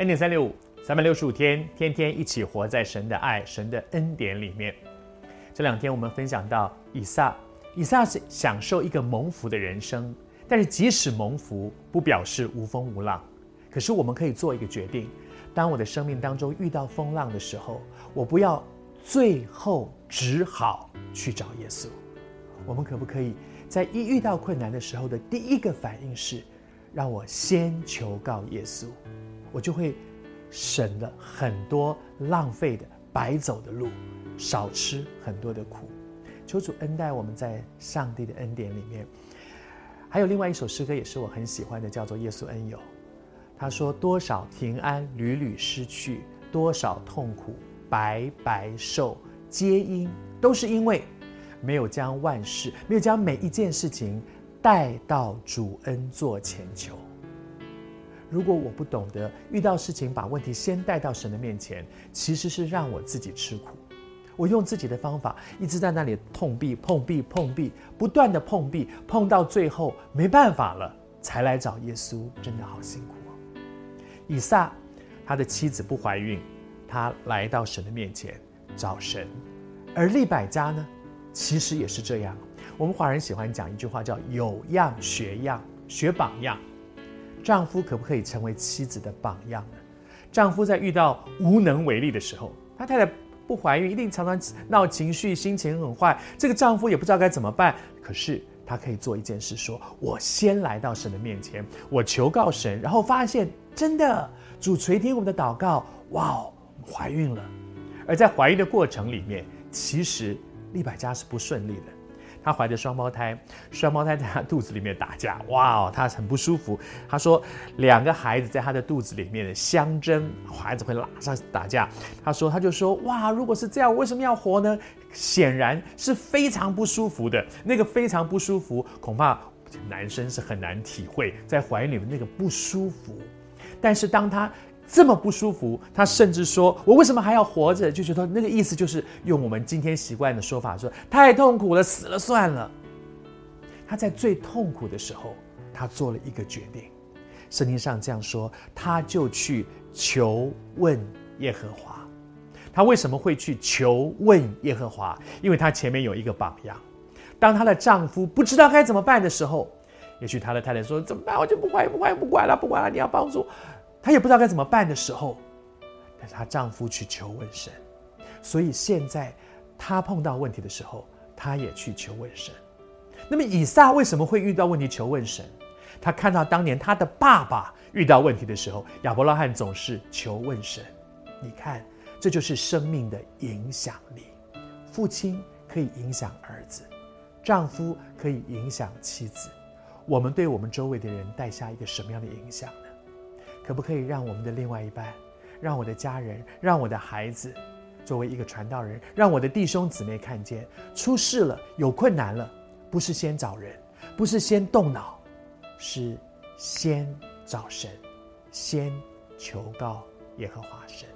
恩典三六五，三百六十五天，天天一起活在神的爱、神的恩典里面。这两天我们分享到以撒，以撒是享受一个蒙福的人生，但是即使蒙福，不表示无风无浪。可是我们可以做一个决定：当我的生命当中遇到风浪的时候，我不要最后只好去找耶稣。我们可不可以在一遇到困难的时候的第一个反应是，让我先求告耶稣？我就会省了很多浪费的白走的路，少吃很多的苦。求主恩待我们在上帝的恩典里面。还有另外一首诗歌也是我很喜欢的，叫做《耶稣恩友》。他说：“多少平安屡屡失去，多少痛苦白白受，皆因都是因为没有将万事，没有将每一件事情带到主恩座前求。”如果我不懂得遇到事情，把问题先带到神的面前，其实是让我自己吃苦。我用自己的方法，一直在那里碰壁、碰壁、碰壁，不断的碰壁，碰到最后没办法了，才来找耶稣，真的好辛苦哦。以撒，他的妻子不怀孕，他来到神的面前找神。而利百加呢，其实也是这样。我们华人喜欢讲一句话，叫“有样学样，学榜样”。丈夫可不可以成为妻子的榜样呢？丈夫在遇到无能为力的时候，他太太不怀孕，一定常常闹情绪，心情很坏。这个丈夫也不知道该怎么办。可是他可以做一件事：说我先来到神的面前，我求告神，然后发现真的主垂听我们的祷告，哇哦，怀孕了。而在怀孕的过程里面，其实利百加是不顺利的。她怀着双胞胎，双胞胎在她肚子里面打架，哇哦，她很不舒服。她说，两个孩子在她的肚子里面的相争，孩子会拉上打架。她说，她就说，哇，如果是这样，为什么要活呢？显然是非常不舒服的。那个非常不舒服，恐怕男生是很难体会在怀里面那个不舒服。但是当她这么不舒服，他甚至说：“我为什么还要活着？”就觉得那个意思就是用我们今天习惯的说法说：“太痛苦了，死了算了。”他在最痛苦的时候，他做了一个决定。圣经上这样说：“他就去求问耶和华。”他为什么会去求问耶和华？因为他前面有一个榜样。当她的丈夫不知道该怎么办的时候，也许他的太太说：“怎么办？我就不管，不管，不管了，不管了，你要帮助。”她也不知道该怎么办的时候，但是她丈夫去求问神，所以现在她碰到问题的时候，她也去求问神。那么以撒为什么会遇到问题求问神？他看到当年他的爸爸遇到问题的时候，亚伯拉罕总是求问神。你看，这就是生命的影响力。父亲可以影响儿子，丈夫可以影响妻子。我们对我们周围的人带下一个什么样的影响？可不可以让我们的另外一半，让我的家人，让我的孩子，作为一个传道人，让我的弟兄姊妹看见，出事了，有困难了，不是先找人，不是先动脑，是先找神，先求告耶和华神。